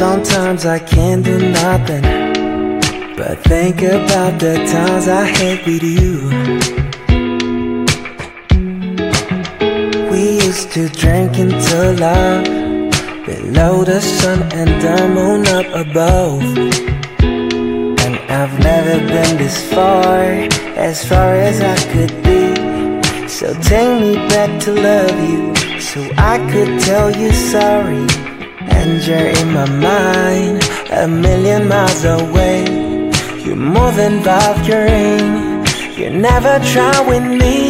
Sometimes I can't do nothing but think about the times I had with you. still to drinking to love. Below the sun and the moon up above. And I've never been this far As far as I could be. So take me back to love you So I could tell you sorry. And you're in my mind A million miles away. You're more than vibe, You never try with me.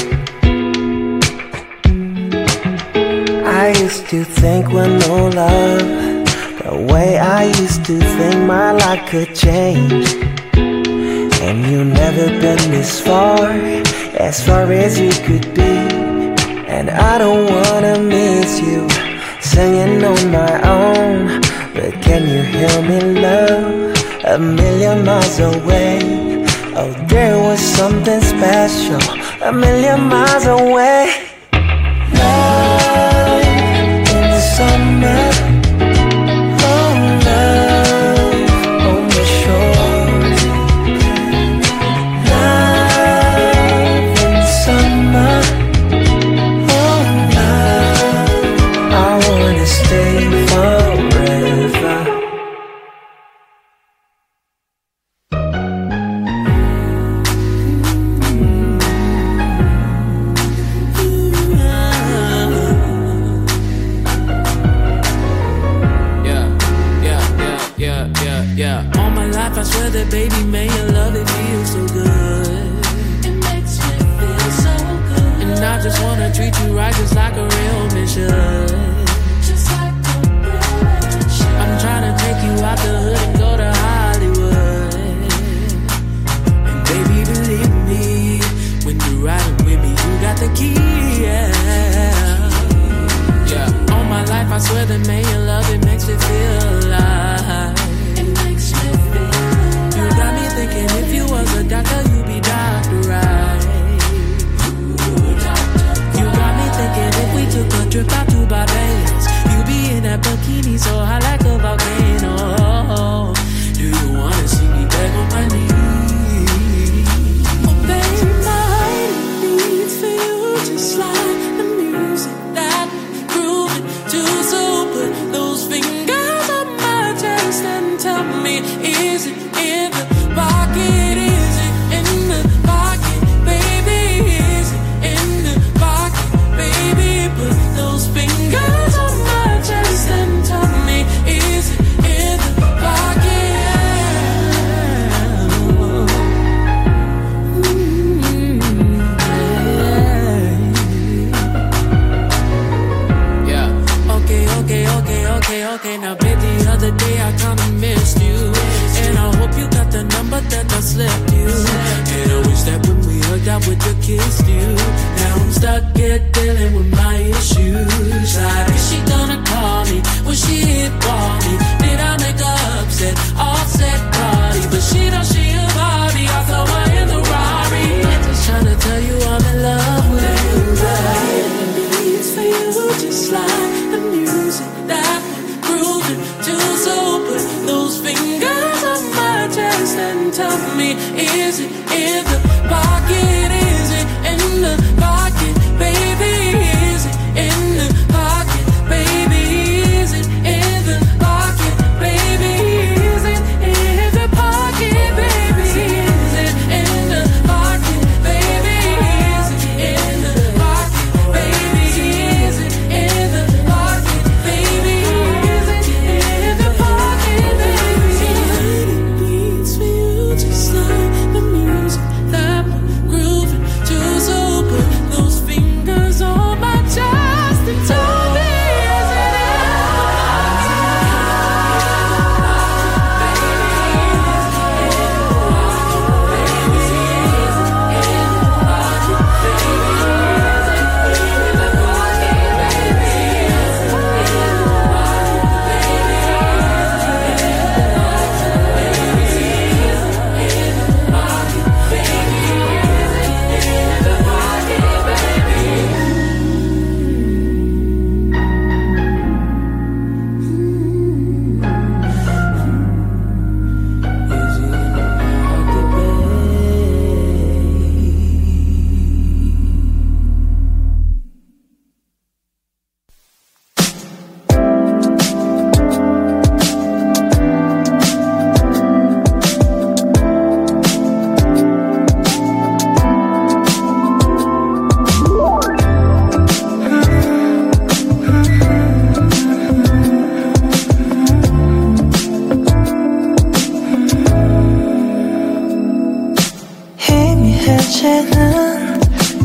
to think with no love. The way I used to think my life could change. And you never been this far As far as you could be. And I don't wanna miss you Singing on my own. But can you hear me love? A million miles away. Oh, there was something special a million miles away.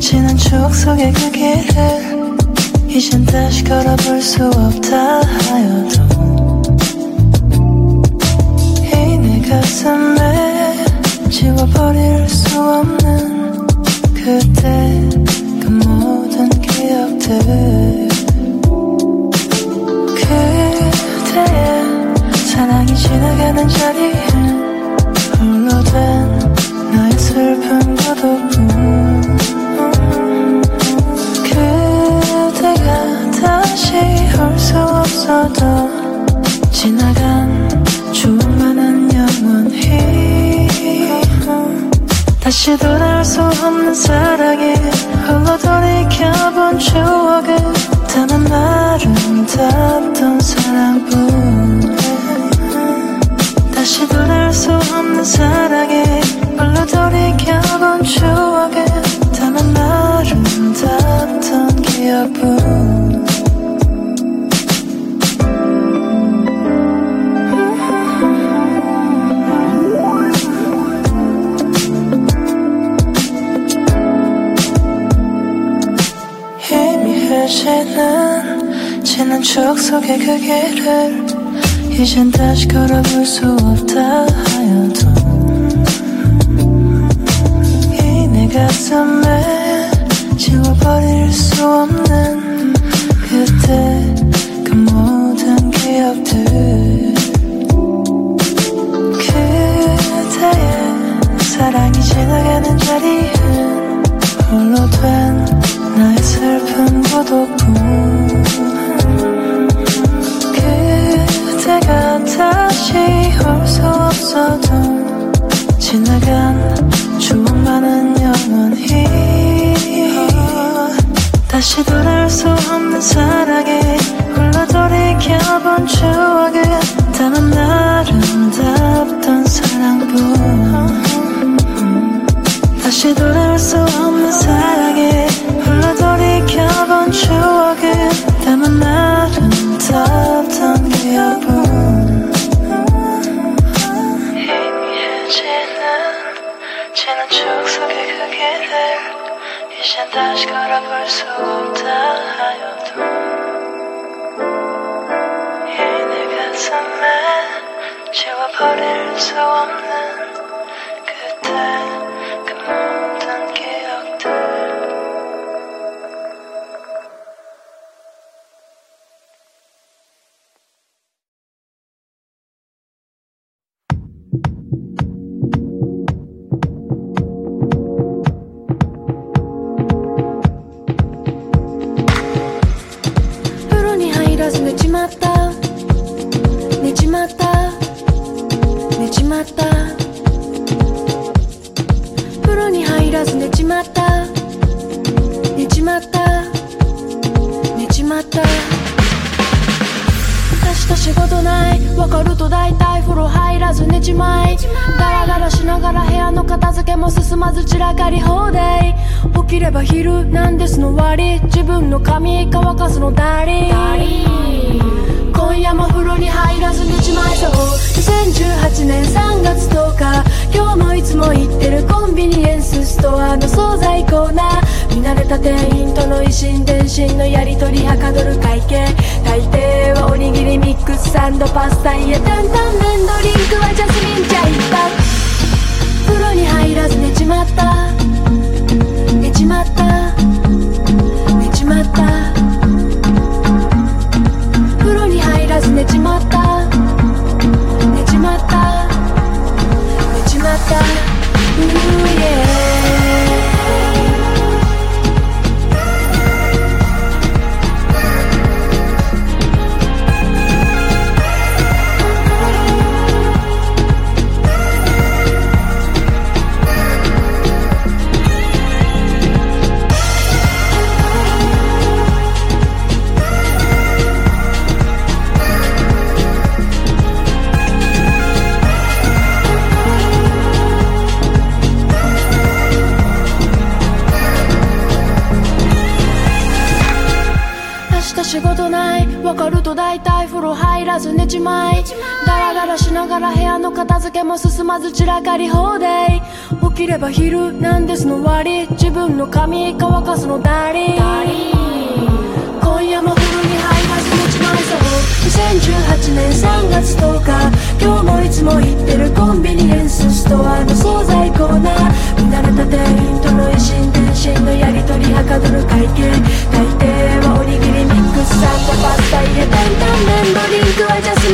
지난 추억 속의 그 길을 이젠 다시 걸어볼 수 없다 하여도. 이 내 가슴에 지워버릴 수 없는 그때 그 모든 기억들. 그대의 사랑이 지나가는 자리에 홀로 된 슬픈 고독 그대가 다시 올 수 없어도 지나간 추억만은 영원히 다시 돌아올 수 없는 사랑에 홀로 돌이켜본 추억은 다만 아름답던 사랑뿐. 다시 돌아올 수 없는 사랑에 홀로 돌이켜본 추억은 다만 아름답던 기억뿐 희미해지는 지난 추억 속의 그 길을 이젠 다시 걸어볼 수 없다 하여도 가슴에 지워버릴 수 없는 그때 わかると大体風呂入らず寝ちまい。ダラダラしながら部屋の片付けも進まず散らかり放題。起きれば昼なんですの割自分の髪乾かすのダリ今夜も風呂に入らず寝ちまいそう。2018年3月10日。今日もいつも行ってるコンビニエンスストアの惣菜コーナー。慣れた店員との維心伝心のやり取りはかどる会計。大抵はおにぎりミックスサンドパスタいえ担々麺ドリンクはジャスミン茶一泊風呂に入らず寝ちまった。寝ちまった。寝ちまった。風呂に入らず寝ちまった。寝ちまった。寝ちまった。Ooh yeah ない。わかると大体風呂入らず寝ちまい。ダラダラしながら部屋の片付けも進まず散らかり放題。起きれば昼なんですの終わり。自分の髪乾かすのダリ今夜も風呂に入らず寝ちまいそう2018年3月10日。今日もいつも行ってるコンビニエンスストアの惣菜コーナー。見慣れた店員との一心伝心のやり取りはかどる会計 Santa Pasta the de tanta memoria tú hayas